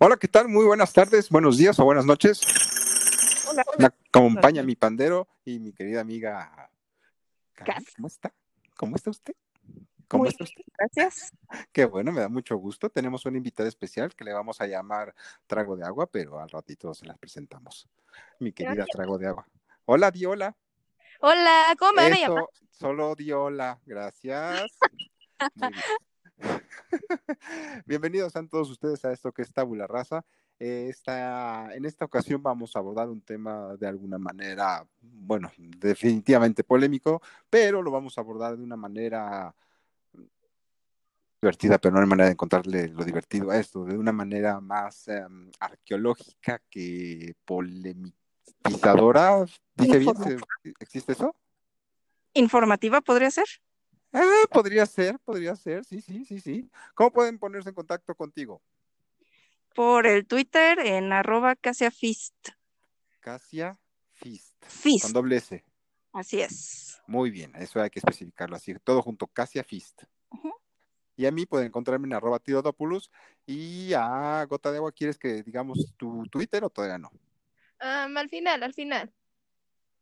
Hola, ¿qué tal? Muy buenas tardes, buenos días o buenas noches. Hola, Me hola. acompaña mi pandero y mi querida amiga. ¿Cómo está? ¿Cómo está usted? ¿Cómo Muy está usted? Gracias. Qué bueno, me da mucho gusto. Tenemos una invitada especial que le vamos a llamar Trago de Agua, pero al ratito se las presentamos. Mi querida Gracias. Trago de Agua. Hola, di hola. ¿cómo me? Eso, solo di hola. Gracias. Muy bien. Bienvenidos a todos ustedes a esto que es Tabula Rasa. Eh, esta, en esta ocasión vamos a abordar un tema de alguna manera, bueno, definitivamente polémico, pero lo vamos a abordar de una manera divertida, pero no hay manera de encontrarle lo divertido a esto, de una manera más eh, arqueológica que polemizadora. ¿Dije bien? Informativa. ¿Se- ¿Existe eso? ¿Informativa podría ser? Eh, podría ser, podría ser, sí, sí, sí, sí. ¿Cómo pueden ponerse en contacto contigo? Por el Twitter en arroba casiafist. Casia Fist, con Fist. doble S. Así es. Muy bien, eso hay que especificarlo así, todo junto, Casia Fist. Y a mí pueden encontrarme en arroba tirodopoulos y a Gota de Agua, ¿quieres que digamos tu Twitter o todavía no? Am, al final, al final.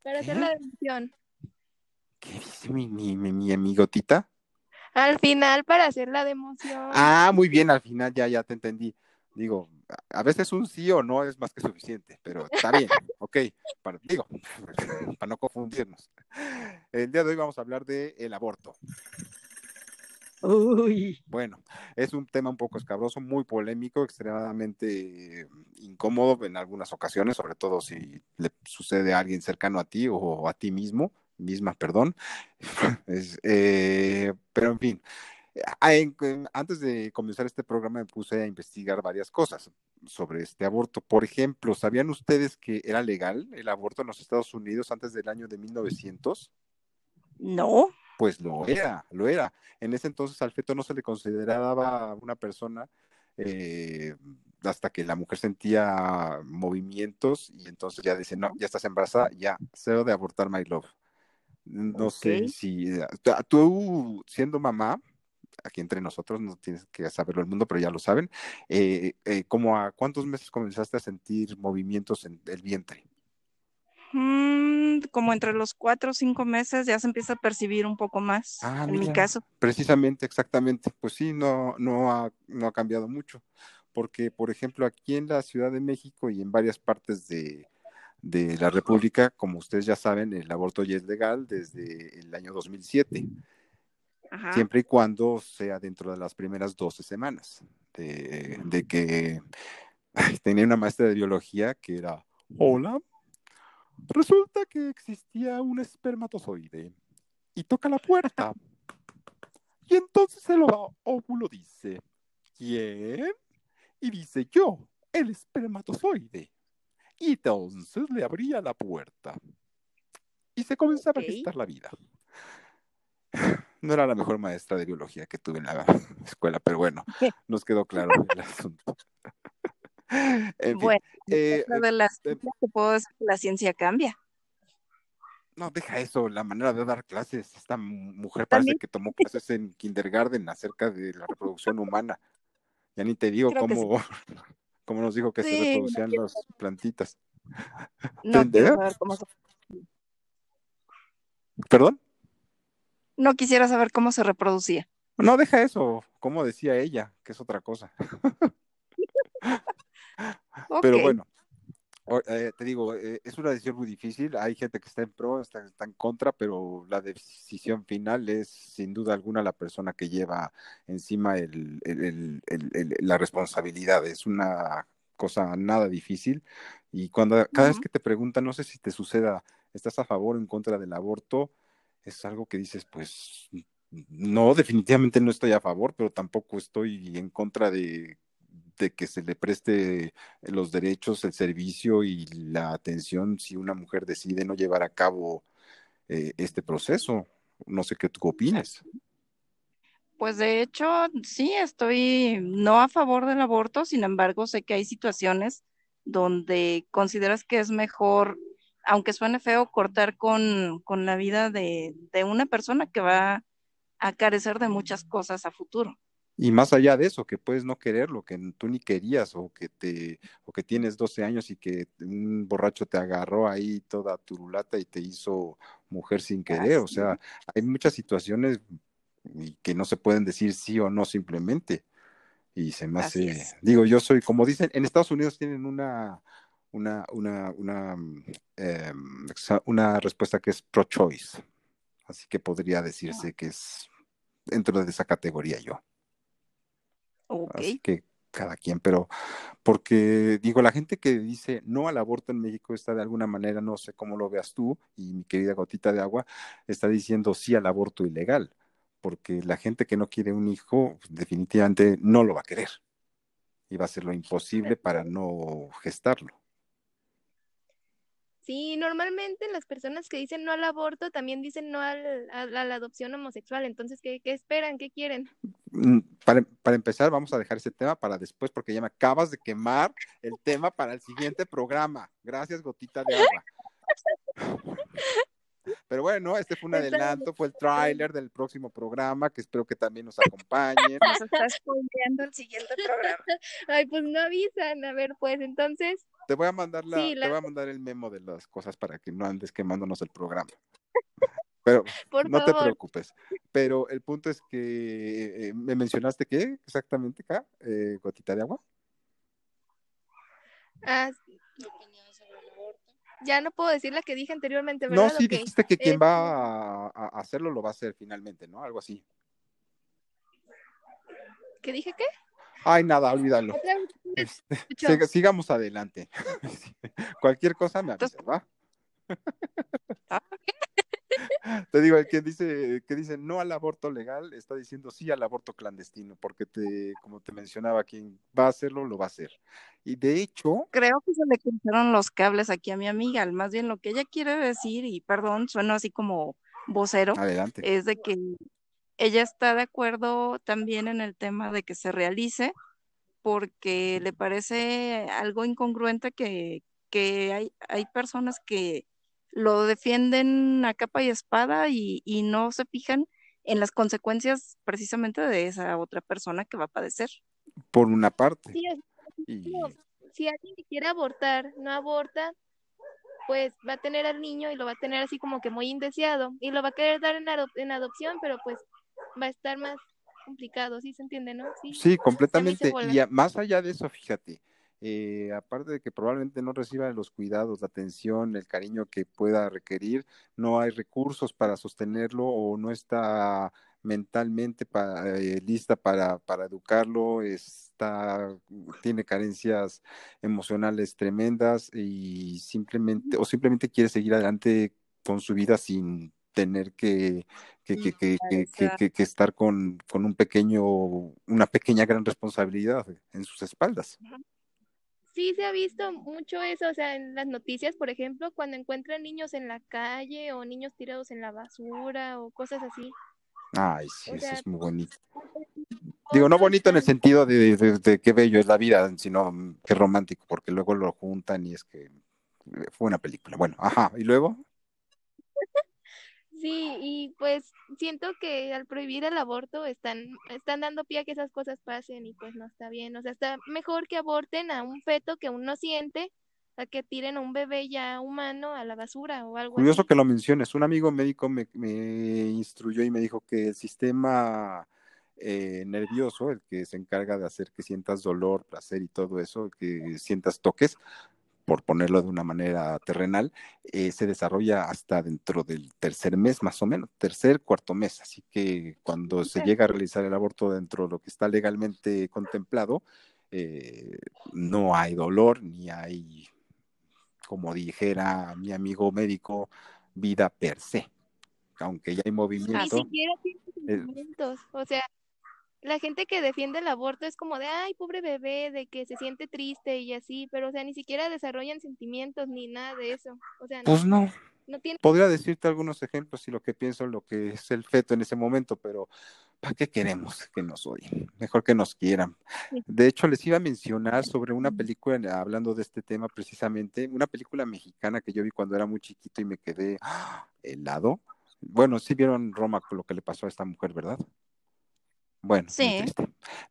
Para hacer la democión. ¿Qué dice mi, mi, mi, mi amigotita? Al final, para hacer la democión. Ah, muy bien, al final ya, ya te entendí. Digo, a a veces un sí o no es más que suficiente, pero está bien, ok, para, digo, para no confundirnos. El día de hoy vamos a hablar de el aborto. Uy. Bueno, es un tema un poco escabroso, muy polémico, extremadamente eh, incómodo en algunas ocasiones, sobre todo si le sucede a alguien cercano a ti o a ti mismo, misma, perdón. Es, eh, pero en fin, antes de comenzar este programa me puse a investigar varias cosas sobre este aborto. Por ejemplo, ¿sabían ustedes que era legal el aborto en los Estados Unidos antes del año de 1900? No. Pues lo era, lo era. En ese entonces al feto no se le consideraba una persona eh, hasta que la mujer sentía movimientos y entonces ya dice, no, ya estás embarazada, ya, cero de abortar, my love. No sé si tú siendo mamá, aquí entre nosotros, no tienes que saberlo el mundo, pero ya lo saben, eh, eh, ¿cómo a cuántos meses comenzaste a sentir movimientos en el vientre? Mm, como entre los cuatro o cinco meses ya se empieza a percibir un poco más, Ah, en mi caso. Precisamente, exactamente. Pues sí, no, no ha, no ha cambiado mucho. Porque, por ejemplo, aquí en la Ciudad de México y en varias partes de, de la República, como ustedes ya saben, el aborto ya es legal desde el año 2007, Ajá. siempre y cuando sea dentro de las primeras 12 semanas. De, de que ay, tenía una maestra de biología que era, hola, resulta que existía un espermatozoide y toca la puerta. Y entonces el óvulo dice, ¿quién? Y dice yo, el espermatozoide. Y entonces le abría la puerta. Y se comenzaba a gestar la vida. No era la mejor maestra de biología que tuve en la escuela, pero bueno, nos quedó claro el asunto. En fin, Bueno, eh, dentro de las eh, te puedo decir que la ciencia cambia. no, deja eso, la manera de dar clases. Esta mu- mujer parece También que tomó clases en kindergarten acerca de la reproducción humana. Ya ni te digo creo que sí. Cómo nos dijo que se Sí, reproducían las plantitas. no quiero saber cómo se, ¿Perdón? no quisiera saber cómo se reproducía. No, deja eso, como decía ella, que es otra cosa. Pero bueno, o- eh, te digo, eh, es una decisión muy difícil. Hay gente que está en pro, está, está en contra, pero la decisión final es sin duda alguna la persona que lleva encima el, el- el- la responsabilidad. Es una cosa nada difícil. Y cuando cada vez Ujú. que te preguntan, no sé si te suceda, ¿estás a favor o en contra del aborto? Es algo que dices, pues no, definitivamente no estoy a favor, pero tampoco estoy en contra de, de que se le preste los derechos, el servicio y la atención si una mujer decide no llevar a cabo eh, este proceso. No sé qué tú opinas. Pues de hecho, sí, estoy no a favor del aborto, sin embargo, sé que hay situaciones donde consideras que es mejor, aunque suene feo, cortar con, con la vida de, de una persona que va a carecer de muchas cosas a futuro. Y más allá de eso, que puedes no querer lo que tú ni querías, o que te, o que tienes 12 años y que un borracho te agarró ahí toda turulata y te hizo mujer sin querer. O sea, hay muchas situaciones que no se pueden decir sí o no simplemente. Y se me hace, digo, yo soy, como dicen, en Estados Unidos tienen una, una, una, una, em, una respuesta que es pro-choice. Así que podría decirse que es dentro de esa categoría yo. Así que cada quien, pero porque digo, la gente que dice no al aborto en México está de alguna manera, no sé cómo lo veas tú y mi querida gotita de agua, está diciendo sí al aborto ilegal, porque la gente que no quiere un hijo definitivamente no lo va a querer y va a hacer lo imposible para no gestarlo. Sí, normalmente las personas que dicen no al aborto también dicen no al, a, la adopción homosexual. Entonces, ¿qué, qué esperan? ¿Qué quieren? Mm, para, para, empezar, vamos a dejar ese tema para después, porque ya me acabas de quemar el tema para el siguiente programa. Gracias, gotita de agua. Pero bueno, este fue un adelanto, fue el tráiler del próximo programa, que espero que también nos acompañen. Nos está spoileando el siguiente programa. Ay, pues no avisan. A ver, pues entonces. Te voy a mandar la, te voy a mandar el memo de las cosas para que no andes quemándonos el programa. Pero no te preocupes. Pero el punto es que eh, me mencionaste qué exactamente acá, eh, gotita de agua. Ah, ya no puedo decir la que dije anteriormente, ¿verdad? No, sí, dijiste que quien va a, hacerlo lo va a hacer finalmente, ¿no? Algo así. ¿Qué dije qué? Ay, nada, olvídalo. Este, sigamos adelante. Cualquier cosa me avisa, ¿va? Te digo, el que dice, que dice no al aborto legal está diciendo sí al aborto clandestino, porque te, como te mencionaba, quien va a hacerlo, lo va a hacer. Y de hecho. Creo que se le cruzaron los cables aquí a mi amiga. Más bien lo que ella quiere decir, y perdón, suena así como vocero, Adelante. es de que ella está de acuerdo también en el tema de que se realice, porque le parece algo incongruente que, que hay, hay personas que lo defienden a capa y espada y, no se fijan en las consecuencias precisamente de esa otra persona que va a padecer. Por una parte. Si alguien quiere abortar, no aborta, pues va a tener al niño y lo va a tener así como que muy indeseado y lo va a querer dar en, en adopción, pero pues va a estar más complicado, ¿sí se entiende, no? Sí, completamente. Y más allá de eso, fíjate, eh, aparte de que probablemente no reciba los cuidados, la atención, el cariño que pueda requerir, no hay recursos para sostenerlo o no está mentalmente eh, lista para, para educarlo, está, tiene carencias emocionales tremendas y simplemente, o simplemente quiere seguir adelante con su vida sin tener que, que, que, que, que estar con, con, un pequeño, una pequeña gran responsabilidad en sus espaldas sí se ha visto mucho eso, o sea, en las noticias, por ejemplo, cuando encuentran niños en la calle o niños tirados en la basura o cosas así. Ay, sí, eso es muy bonito. Digo, no bonito en el sentido de, de, qué bello es la vida, sino qué romántico, porque luego lo juntan y es que fue una película. Bueno, ajá, ¿y luego? Sí, y pues siento que al prohibir el aborto están, están dando pie a que esas cosas pasen y pues no está bien. O sea, está mejor que aborten a un feto que uno siente a que tiren a un bebé ya humano a la basura o algo Curioso que lo menciones. Un amigo médico me, me instruyó y me dijo que el sistema eh, nervioso, el que se encarga de hacer que sientas dolor, placer y todo eso, que sientas toques, por ponerlo de una manera terrenal, eh, se desarrolla hasta dentro del tercer mes, más o menos, tercer, cuarto mes. Así que cuando se llega a realizar el aborto dentro de lo que está legalmente contemplado, eh, no hay dolor ni hay, como dijera mi amigo médico, vida per se. Aunque ya hay movimiento. Ni siquiera tiene movimientos. o sea, la gente que defiende el aborto es como de, ay, pobre bebé, de que se siente triste y así, pero o sea, ni siquiera desarrollan sentimientos ni nada de eso. O sea, pues no. no tiene... Podría decirte algunos ejemplos y lo que pienso, lo que es el feto en ese momento, pero ¿para qué queremos que nos odien? Mejor que nos quieran. De hecho, les iba a mencionar sobre una película, hablando de este tema precisamente, una película mexicana que yo vi cuando era muy chiquito y me quedé ¡ah! helado. Bueno, sí vieron Roma con lo que le pasó a esta mujer, ¿verdad? Bueno, sí.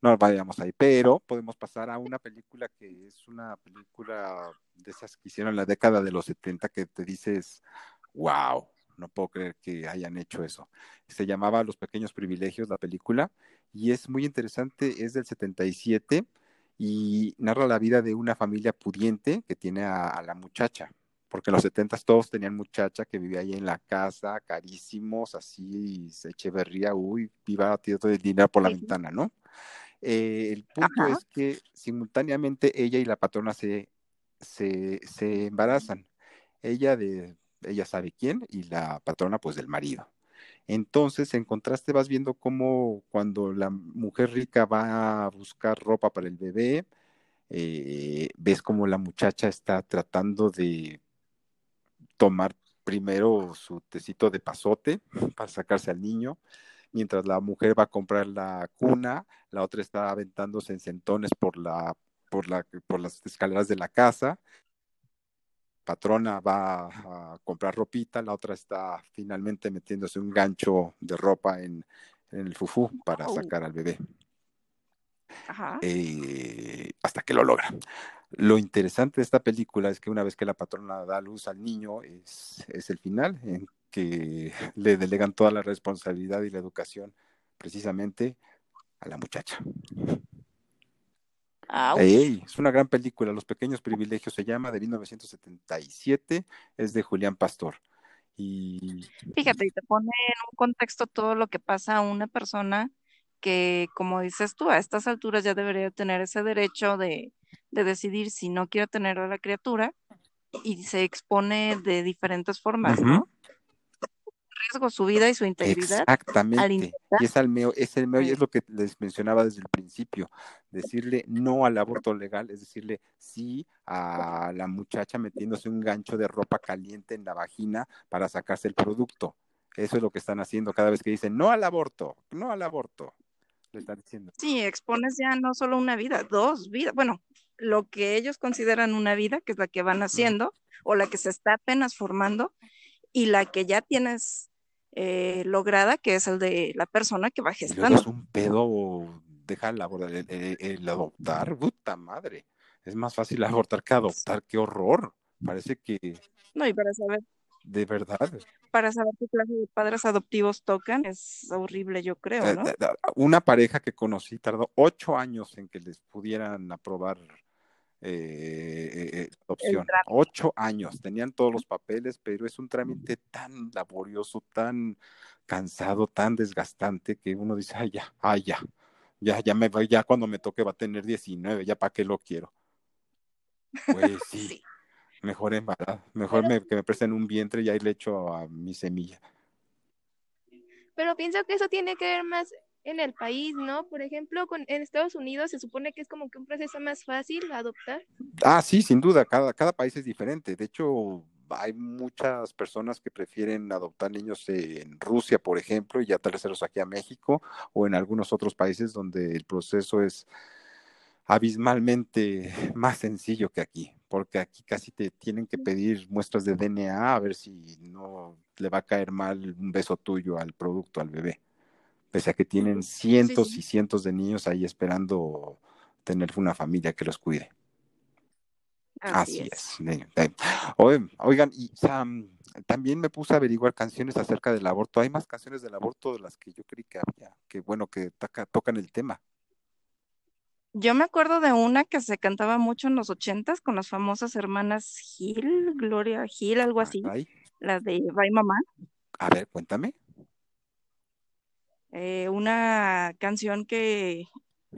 no vayamos ahí, pero podemos pasar a una película que es una película de esas que hicieron en la década de los 70 que te dices, wow, no puedo creer que hayan hecho eso. Se llamaba Los Pequeños Privilegios, la película, y es muy interesante, es del 77 y narra la vida de una familia pudiente que tiene a, la muchacha, porque en los 70 todos tenían muchacha que vivía ahí en la casa, carísimos, así, se echeverría, uy, viva todo el dinero por la ventana, ¿no? Eh, el punto es que simultáneamente ella y la patrona se, se, se embarazan. Ella de ella sabe quién y la patrona pues del marido. Entonces, en contraste, vas viendo cómo cuando la mujer rica va a buscar ropa para el bebé, eh, ves como la muchacha está tratando de tomar primero su tecito de pasote para sacarse al niño, mientras la mujer va a comprar la cuna, la otra está aventándose en centones por la, por la, por las escaleras de la casa, patrona va a comprar ropita, la otra está finalmente metiéndose un gancho de ropa en, el fufú para sacar al bebé. Eh, hasta que lo logra. Lo interesante de esta película es que una vez que la patrona da luz al niño, es, es el final, en que le delegan toda la responsabilidad y la educación precisamente a la muchacha es una gran película, Los Pequeños Privilegios se llama, de 1977, es de Julián Pastor. Y... Fíjate, y te pone en un contexto todo lo que pasa a una persona que, como dices tú, a estas alturas ya debería tener ese derecho de, decidir si no quiere tener a la criatura y se expone de diferentes formas, ¿no? riesgo su vida y su integridad. Exactamente. y es, al meo, es el meo, y es lo que les mencionaba desde el principio. Decirle no al aborto legal es decirle sí a la muchacha metiéndose un gancho de ropa caliente en la vagina para sacarse el producto. Eso es lo que están haciendo cada vez que dicen no al aborto, no al aborto. Le están diciendo. Sí, expones ya no solo una vida, dos vidas. Bueno, lo que ellos consideran una vida, que es la que van haciendo, o la que se está apenas formando, y la que ya tienes eh, lograda, que es el de la persona que va gestando. Es un pedo dejar el, el, adoptar, puta madre. Es más fácil abortar que adoptar, qué horror. Parece que. No, y para saber. De verdad. Para saber qué clase de padres adoptivos tocan, es horrible, yo creo, ¿no? Eh, una pareja que conocí tardó ocho años en que les pudieran aprobar eh, eh, opción. Ocho años, tenían todos los papeles, pero es un trámite tan laborioso, tan cansado, tan desgastante que uno dice, ay, ya, ay, ya, ya, ya, me, ya cuando me toque va a tener 19, ya para qué lo quiero. Pues sí, mejor embarazada, mejor me, que me presten un vientre y ahí le echo a mi semilla. Pero pienso que eso tiene que ver más en el país, ¿no? Por ejemplo, con, en Estados Unidos se supone que es como que un proceso más fácil adoptar. Ah, sí, sin duda, cada, cada país es diferente. De hecho, hay muchas personas que prefieren adoptar niños en Rusia, por ejemplo, y ya traerlos aquí a México, o en algunos otros países donde el proceso es abismalmente más sencillo que aquí, porque aquí casi te tienen que pedir muestras de DNA a ver si no le va a caer mal un beso tuyo al producto, al bebé pese a que tienen cientos y cientos de niños ahí esperando tener una familia que los cuide. Así, es. Oigan, y también me puse a averiguar canciones acerca del aborto. Hay más canciones del aborto de las que yo creí que había, que bueno, que tocan el tema. Yo me acuerdo de una que se cantaba mucho en los ochentas con las famosas hermanas Gil, Gloria Gil, algo así, la de Bye Mamá. A ver, cuéntame. Eh, una canción que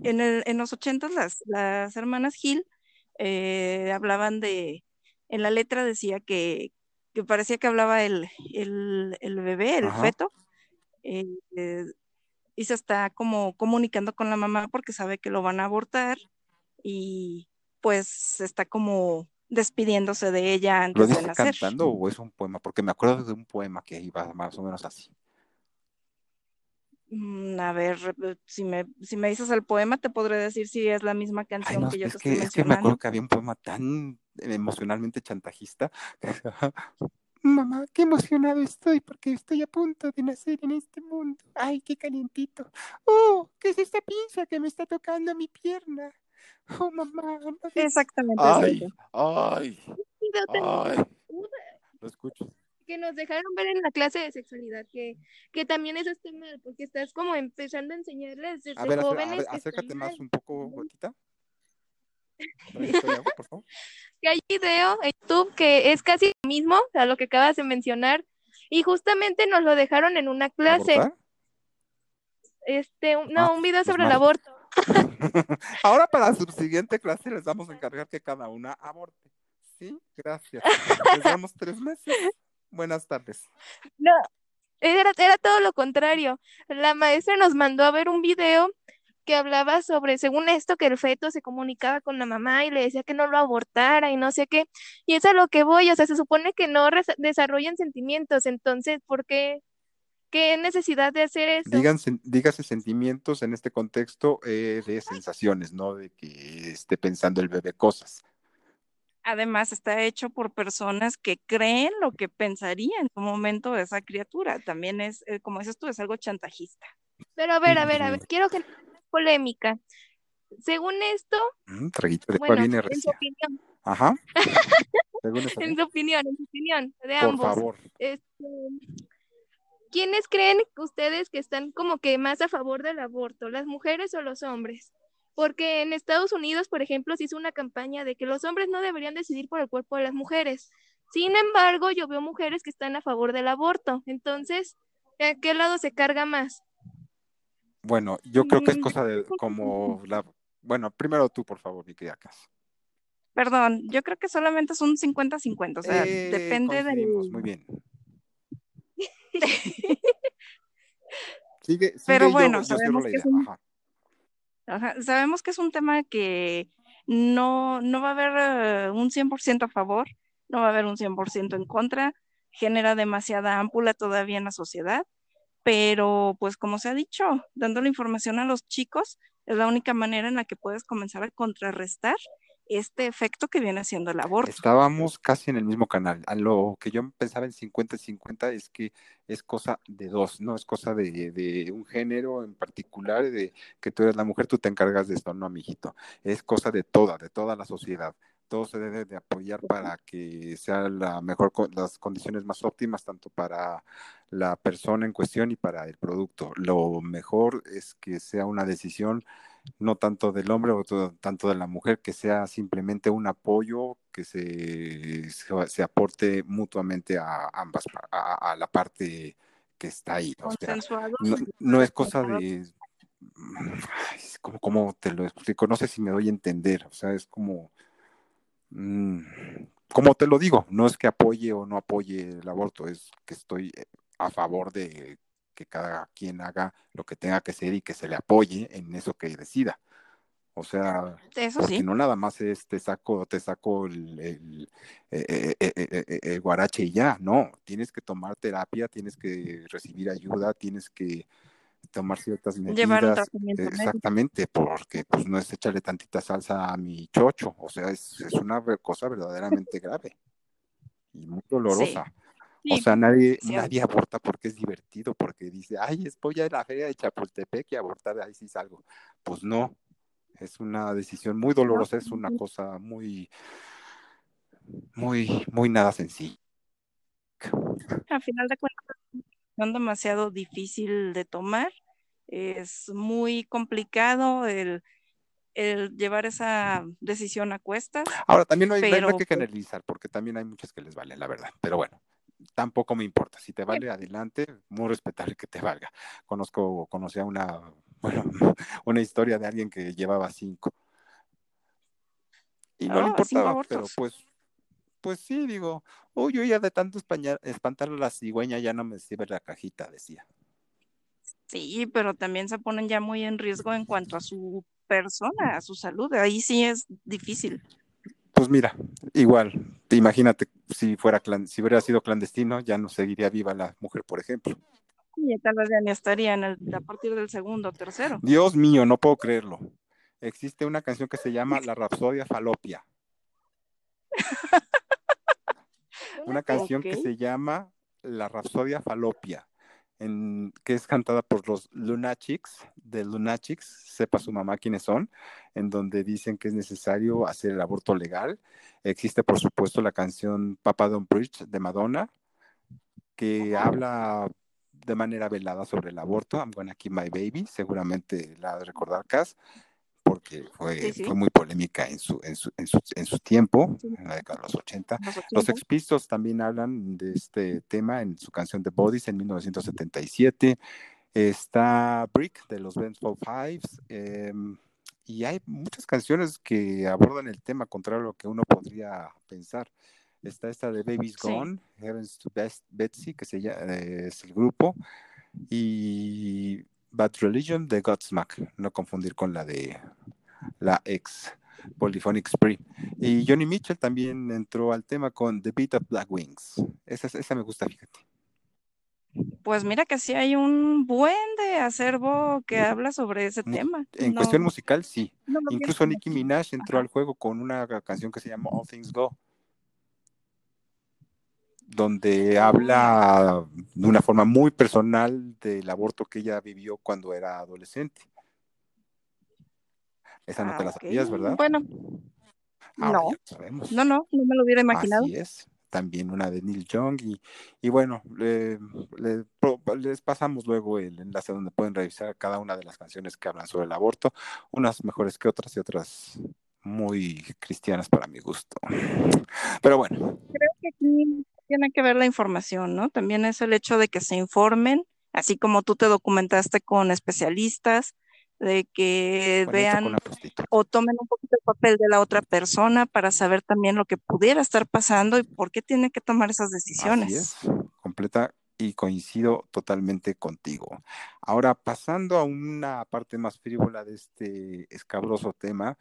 en, el, en los ochentas las, las hermanas Gil eh, hablaban de, en la letra decía que, que parecía que hablaba el, el, el bebé, el feto, eh, y se está como comunicando con la mamá porque sabe que lo van a abortar y pues está como despidiéndose de ella antes ¿Lo de nacer. cantando o es un poema? Porque me acuerdo de un poema que iba más o menos así. Mm, a ver, si me, si me dices el poema, te podré decir si es la misma canción que yo te estoy Es que me acuerdo que había un poema tan emocionalmente chantajista. Mamá, qué emocionado estoy porque estoy a punto de nacer en este mundo. Ay, qué calientito. Oh, ¿qué es esta pinza que me está tocando mi pierna? Oh, mamá. No Exactamente. Ay, ay, ay. Lo escucho. Que nos dejaron ver en la clase de sexualidad, que, que también eso está mal, porque estás como empezando a enseñarles desde A ver, acer- a jóvenes ver, acércate más un poco, Gotita. Tráete agua, por favor. que hay video en YouTube que es casi lo mismo a lo que acabas de mencionar y justamente nos lo dejaron en una clase, ¿Abortar? este, no, Ah, un video sobre el aborto. Ahora para su siguiente clase les vamos a encargar que cada una aborte. Sí, gracias. Les damos tres meses. Buenas tardes. No, era, era todo lo contrario. La maestra nos mandó a ver un video que hablaba sobre, según esto, que el feto se comunicaba con la mamá y le decía que no lo abortara y no sé qué. Y es a lo que voy, o sea, se supone que no desarrollan sentimientos, entonces, ¿por qué? ¿Qué necesidad de hacer eso? Digan, sen- dígase sentimientos en este contexto eh, de sensaciones, no de que esté pensando el bebé cosas. Además, está hecho por personas que creen lo que pensaría en un momento esa criatura. También es, eh, como dices tú, es algo chantajista. Pero a ver, a ver, a ver, quiero generar polémica. Según esto, Mm, traguito de bueno, viene en su opinión, Ajá. En su opinión, en su opinión, de por ambos. favor. Este, ¿quiénes creen ustedes que están como que más a favor del aborto, las mujeres o los hombres? Porque en Estados Unidos, por ejemplo, se hizo una campaña de que los hombres no deberían decidir por el cuerpo de las mujeres. Sin embargo, yo veo mujeres que están a favor del aborto. Entonces, ¿a qué lado se carga más? Bueno, yo creo que es Mm, cosa de como la... Bueno, primero tú, por favor, mi querida Cas. Perdón, yo creo que solamente es un 50-50, o sea, Eh, depende del... Muy bien. Sigue, sigue Pero yo- bueno, yo, cierro sabemos la que es idea. un- Ajá. Sabemos que es un tema que no, no va a haber eh, un 100% a favor, no va a haber un 100% en contra, genera demasiada ámpula todavía en la sociedad, pero pues como se ha dicho, dando la información a los chicos es la única manera en la que puedes comenzar a contrarrestar este efecto que viene siendo el aborto. Estábamos casi en el mismo canal. A lo que yo pensaba en 50-50 es que es cosa de dos, no es cosa de, un género en particular, de que tú eres la mujer, tú te encargas de esto, no, mijito. Es cosa de toda, de toda la sociedad. Todo se debe de apoyar para que sea la mejor, las condiciones más óptimas, tanto para la persona en cuestión y para el producto. Lo mejor es que sea una decisión no tanto del hombre o to- tanto de la mujer, que sea simplemente un apoyo que se, se, se aporte mutuamente a ambas, a, a la parte que está ahí. O sea, no, no es cosa de... Es como, como te lo explico, no sé si me doy a entender, o sea, es como... mm, como te lo digo, no es que apoye o no apoye el aborto, es que estoy eh, a favor de que cada quien haga lo que tenga que hacer y que se le apoye en eso que decida. O sea, Eso porque sí. no nada más es te saco, te saco el, el, eh, eh, eh, el guarache y ya, no, tienes que tomar terapia, tienes que recibir ayuda, tienes que tomar ciertas medidas. Llevar un tratamiento médico. Exactamente, porque pues no es echarle tantita salsa a mi chocho, o sea, es, es una cosa verdaderamente grave y muy dolorosa. Sí, sea, nadie, nadie aborta porque es divertido, porque dice, ay, es voy a la feria de Chapultepec y abortar, ahí sí salgo. Pues no, es una decisión muy dolorosa, es una cosa muy, muy, muy nada sencilla. Al final de cuentas, es una decisión demasiado difícil de tomar. Es muy complicado el, el llevar esa decisión a cuestas. Ahora, también no hay, no que generalizar, porque también hay muchas que les valen, la verdad. Pero bueno, tampoco me importa. Si te vale, adelante, muy respetable que te valga. Conozco, conocía una, bueno, una historia de alguien que llevaba cinco. Y no le Oh, cinco importaba, pero pues, pues sí, digo, uy, yo ya de tanto españa- espantar a la cigüeña ya no me sirve la cajita, decía. Sí, pero también se ponen ya muy en riesgo en cuanto a su persona, a su salud. Ahí sí es difícil. Pues mira, igual, imagínate si fuera si hubiera sido clandestino, ya no seguiría viva la mujer, por ejemplo. Y tal vez ya ni estaría en el, a partir del segundo o tercero. Dios mío, no puedo creerlo. Existe una canción que se llama La Rapsodia Falopia. una canción que se llama La Rapsodia Falopia, en, que es cantada por los Lunatics, de Lunatics, sepa su mamá quiénes son, en donde dicen que es necesario hacer el aborto legal. Existe, por supuesto, la canción Papa Don't Preach de Madonna, que habla de manera velada sobre el aborto. I'm gonna keep my baby, seguramente la de recordar, Cass, porque fue, Sí, sí. fue muy polémica en su, en su, en su, en su tiempo, Sí. en la década de los 80. Los Los 80. Sex Pistols también hablan de este tema en su canción The Bodies en 1977. Está Brick de los Vengeful Fives. eh, y hay muchas canciones que abordan el tema contrario a lo que uno podría pensar. Está esta de Baby's. Gone, Heavens to Best Betsy, que se llama, eh, es el grupo. Y Bad Religion de Godsmack, no confundir con la de la ex Polyphonic Spree. Y Johnny Mitchell también entró al tema con The Beat of Black Wings. Esa, esa me gusta, fíjate. Pues mira que sí hay un buen de acervo que habla sobre ese tema. En No- cuestión musical, sí. no Incluso Nicki. Minaj entró Ajá. al juego con una canción que se llama All Things Go, donde habla de una forma muy personal del aborto que ella vivió cuando era adolescente. Esa no te la Ah, ok. sabías, ¿verdad? Bueno, Ahora no. sabemos. no, no, no me lo hubiera imaginado. Así es. También una de Neil Young. Y, y bueno, le- les pasamos luego el enlace donde pueden revisar cada una de las canciones que hablan sobre el aborto. Unas mejores que otras y otras muy cristianas para mi gusto. Pero bueno, Creo que aquí tiene que ver la información, ¿no? También es el hecho de que se informen, así como tú te documentaste con especialistas, de que bueno, vean o tomen un poquito el papel de la otra persona para saber también lo que pudiera estar pasando y por qué tiene que tomar esas Así decisiones. es, completa y coincido totalmente contigo. Ahora, pasando a una parte más frívola de este escabroso tema,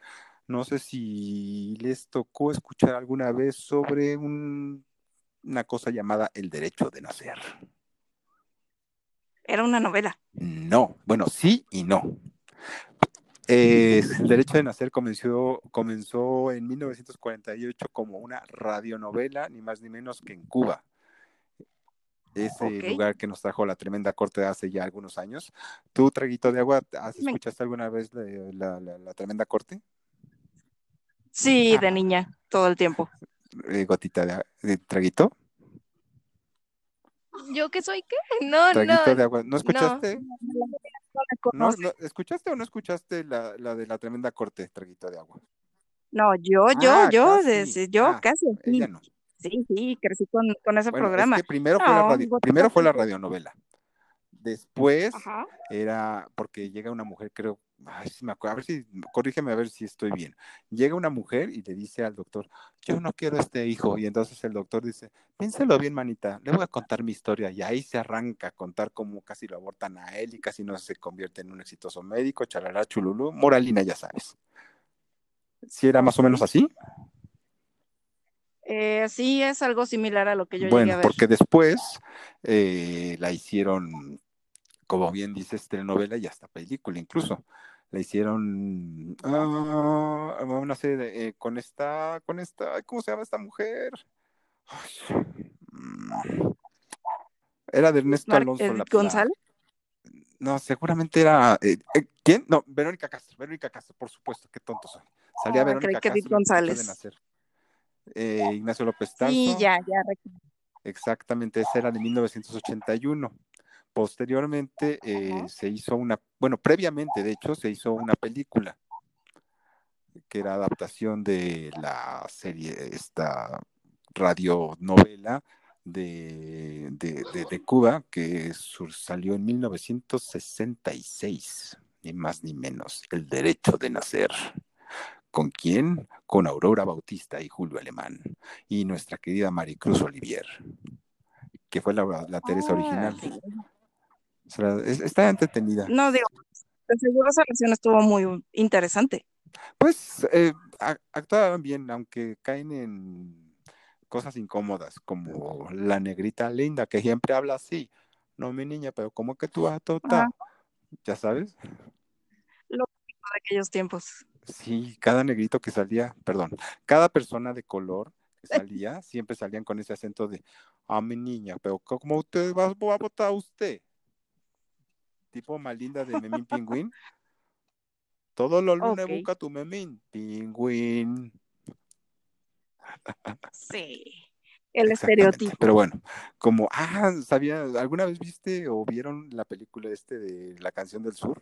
no sé si les tocó escuchar alguna vez sobre un- una cosa llamada el derecho de nacer. Era una novela. No, bueno, sí y no. Eh, el derecho de nacer comenzó, comenzó en 1948 como una radionovela, ni más ni menos que en Cuba. Ese lugar que nos trajo la tremenda corte hace ya algunos años. ¿Tú, Traguito de Agua, has- escuchaste alguna vez la, la- la- la tremenda corte? Sí, Ah. de niña, todo el tiempo. Eh, gotita de, de Traguito. ¿Yo qué soy qué? No, Traguito no. de Agua. ¿No escuchaste? No la ¿No, conoces. no- ¿Escuchaste o no escuchaste la, la de la tremenda corte, Traguito de Agua? No, yo, yo, Ah, yo, casi. desde- yo Ah, casi. Sí, Ella no. sí, sí, crecí con, con ese Bueno, programa. es que primero fue la radio- primero fue la sí. radionovela. Después Ajá. era porque llega una mujer, creo, ay, sí me acuerdo, a ver si, corrígeme a ver si estoy bien. Llega una mujer y le dice al doctor, yo no quiero este hijo. Y entonces el doctor dice, piénselo bien, manita, le voy a contar mi historia. Y ahí se arranca a contar cómo casi lo abortan a él y casi no se convierte en un exitoso médico, charará, chululú, moralina, ya sabes. Si era más o menos así. Eh, sí, es algo similar a lo que yo llegué Bueno, a ver. porque después eh, la hicieron, como bien dices, telenovela y hasta película incluso. La hicieron ah, serie de, eh, con esta, con esta, ¿cómo se llama esta mujer? Ay, mm, era de Ernesto Mar- Alonso. eh, la- la- González. no, seguramente era. eh, eh, ¿Quién? No, Verónica Castro. Verónica Castro, por supuesto, qué tonto soy. Salía Ah, Verónica que Castro. González. Ignacio López Tarso. Sí, ya, ya. Exactamente, esa era de 1981. Posteriormente eh, se hizo una, bueno, previamente de hecho se hizo una película que era adaptación de la serie, esta radionovela de, de, de, de Cuba que sur- salió en 1966, ni más ni menos, El Derecho de Nacer. ¿Con quién? Con Aurora Bautista y Julio Alemán y nuestra querida Maricruz Olivier, que fue la, la Teresa Ah, original. Sí. O sea, es- está entretenida. No, digo, seguro esa relación estuvo muy interesante. Pues eh, a- actuaban bien, aunque caen en cosas incómodas, como la negrita linda que siempre habla así. No, mi niña, pero como que tú vas tota. Ajá. Ya sabes. De aquellos tiempos. Sí, cada negrito que salía, perdón, cada persona de color que que salía, siempre salían con ese acento de, a mi niña, pero ¿cómo usted va, va a votar usted? Tipo Malinda de Memín Pingüín. Todos los lunes Ok. busca tu Memín Pingüín. Sí. El estereotipo. Pero bueno, como, ah, sabía, ¿alguna vez viste o vieron la película este de La canción del sur?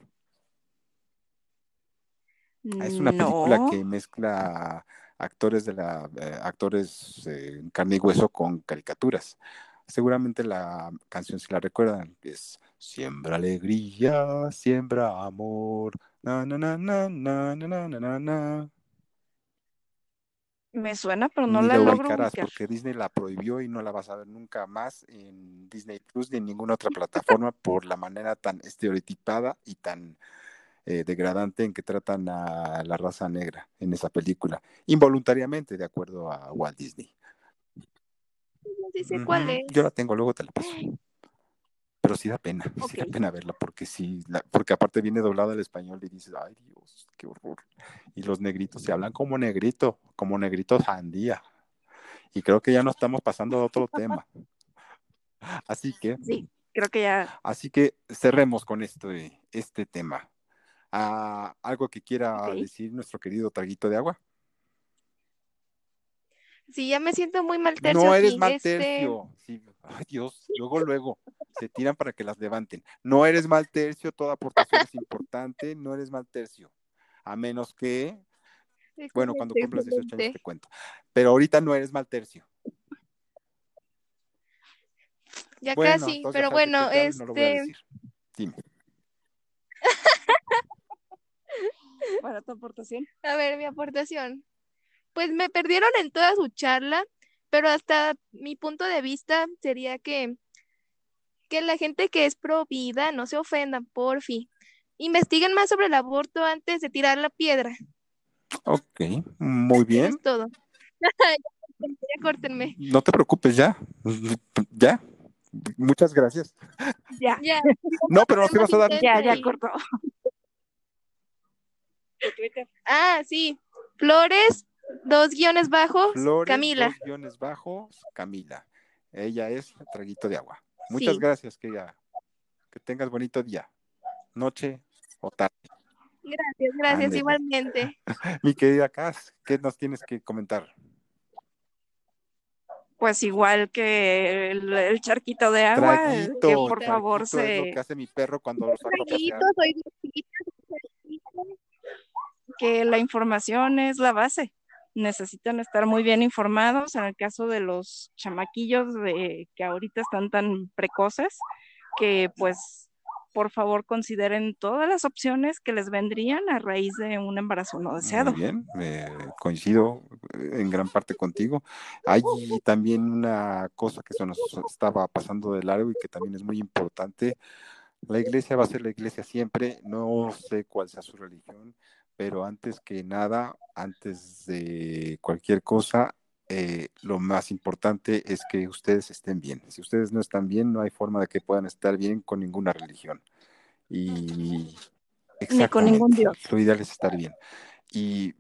Ah, Es una película que mezcla actores de la eh, actores eh, en carne y hueso con caricaturas. Seguramente la canción si la recuerdan es Siembra alegría, siembra amor, na na na na na na na na. Me suena, pero no Ni la la logro ubicarás ubicar. porque Disney la prohibió y no la vas a ver nunca más en Disney Plus ni en ninguna otra plataforma por la manera tan estereotipada y tan eh, degradante en que tratan a la raza negra en esa película, involuntariamente, de acuerdo a Walt Disney. Sé cuál es. Yo la tengo, luego te la paso. Pero sí da pena, sí da pena verla, porque sí, la- porque aparte viene doblada al español y dices, ay Dios, qué horror. Y los negritos se hablan como negrito, como negrito sandía. Y creo que ya no estamos pasando a otro tema. Así que, Sí, creo que ya. así que cerremos con este, este tema. Ah, ¿Algo que quiera decir nuestro querido traguito de agua? Sí, ya me siento muy mal tercio No eres mal Este, tercio. Sí, Ay, Dios, luego, luego se tiran para que las levanten. No eres mal tercio, toda aportación es importante, no eres mal tercio. A menos que, bueno, cuando cumplas 18 años te cuento. Pero ahorita no eres mal tercio. Ya Bueno, casi, pero bueno, que te hable, no lo voy a este, decir. Dime. Para tu aportación. a ver, mi aportación. Pues me perdieron en toda su charla, pero hasta mi punto de vista sería que, que la gente que es pro vida no se ofendan, porfi. Investiguen más sobre el aborto antes de tirar la piedra. Ok, muy Eso bien. es todo. ya córtenme. No te preocupes, ya. Ya. Muchas gracias. Ya, Ya. No, pero no te vas a dar. ya, ya cortó. Ah, sí. Flores, dos guiones bajos, Flores, Camila. dos guiones bajos, Camila. Ella es traguito de agua. Muchas Sí. gracias, que, ya- que tengas bonito día, noche o tarde. Gracias, gracias, igualmente. Mi querida Cas, ¿qué nos tienes que comentar? Pues igual que el, el charquito de agua, Traguito, que por favor es lo se, que hace mi perro cuando lo saco a pasear. Traguito, soy viejita. que la información es la base. Necesitan estar muy bien informados. En el caso de los chamaquillos de, que ahorita están tan precoces, que pues por favor consideren todas las opciones que les vendrían a raíz de un embarazo no deseado. Bien, eh, coincido eh, en gran parte contigo. Hay también una cosa que se nos estaba pasando de largo y que también es muy importante. La iglesia va a ser la iglesia siempre, no sé cuál sea su religión, pero antes que nada, antes de cualquier cosa, eh, lo más importante es que ustedes estén bien. Si ustedes no están bien, no hay forma de que puedan estar bien con ninguna religión. Y Ni con ningún Dios. lo ideal es estar bien. Y,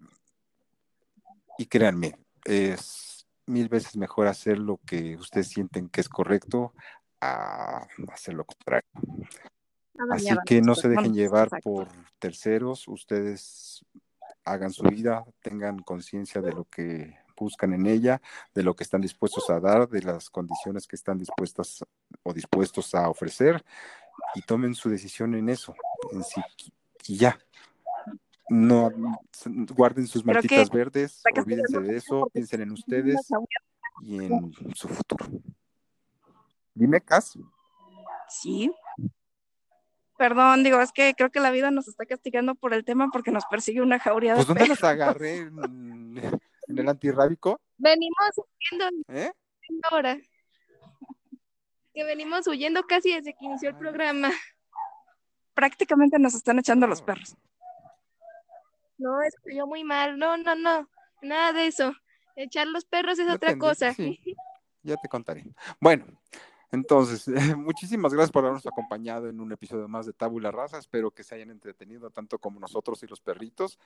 y créanme, es mil veces mejor hacer lo que ustedes sienten que es correcto a hacer lo contrario. Así que no se dejen llevar exacto. por terceros, ustedes hagan su vida, tengan conciencia de lo que buscan en ella, de lo que están dispuestos a dar, de las condiciones que están dispuestas o dispuestos a ofrecer y tomen su decisión en eso, en sí, y ya. No guarden sus mantitas que- verdes, olvídense de eso, piensen en ustedes y en su futuro. Dime, Cas. Sí. Perdón, digo, es que creo que la vida nos está castigando por el tema porque nos persigue una jauría de Pues ¿dónde perros. los agarré? ¿En, en el antirrábico? Venimos huyendo ¿Eh? ahora. Que venimos huyendo casi desde que inició el programa. Prácticamente nos están echando los perros. No, escribió muy mal. No, no, no. Nada de eso. Echar los perros es otra cosa. sí. Ya te contaré. Bueno, entonces, muchísimas gracias por habernos acompañado en un episodio más de Tabula Raza. Espero que se hayan entretenido tanto como nosotros y los perritos.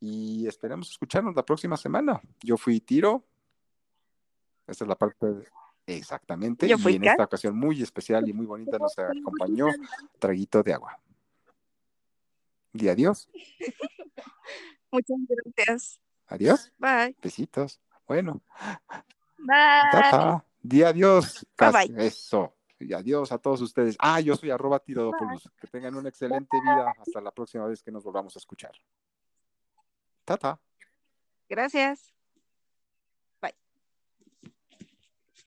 Y esperemos escucharnos la próxima semana. Yo fui Tiro. Esta es la parte de... Exactamente. Yo y fui en Kat. esta ocasión muy especial y muy bonita nos acompañó Traguito de Agua. Y adiós. Muchas gracias. Adiós. Bye. Besitos. Bueno. Bye. Tata. Di adiós. Bye. Eso. Y adiós a todos ustedes. Ah, yo soy arroba tirodopoulos. Que tengan una excelente vida. Hasta la próxima vez que nos volvamos a escuchar. Tata. Gracias.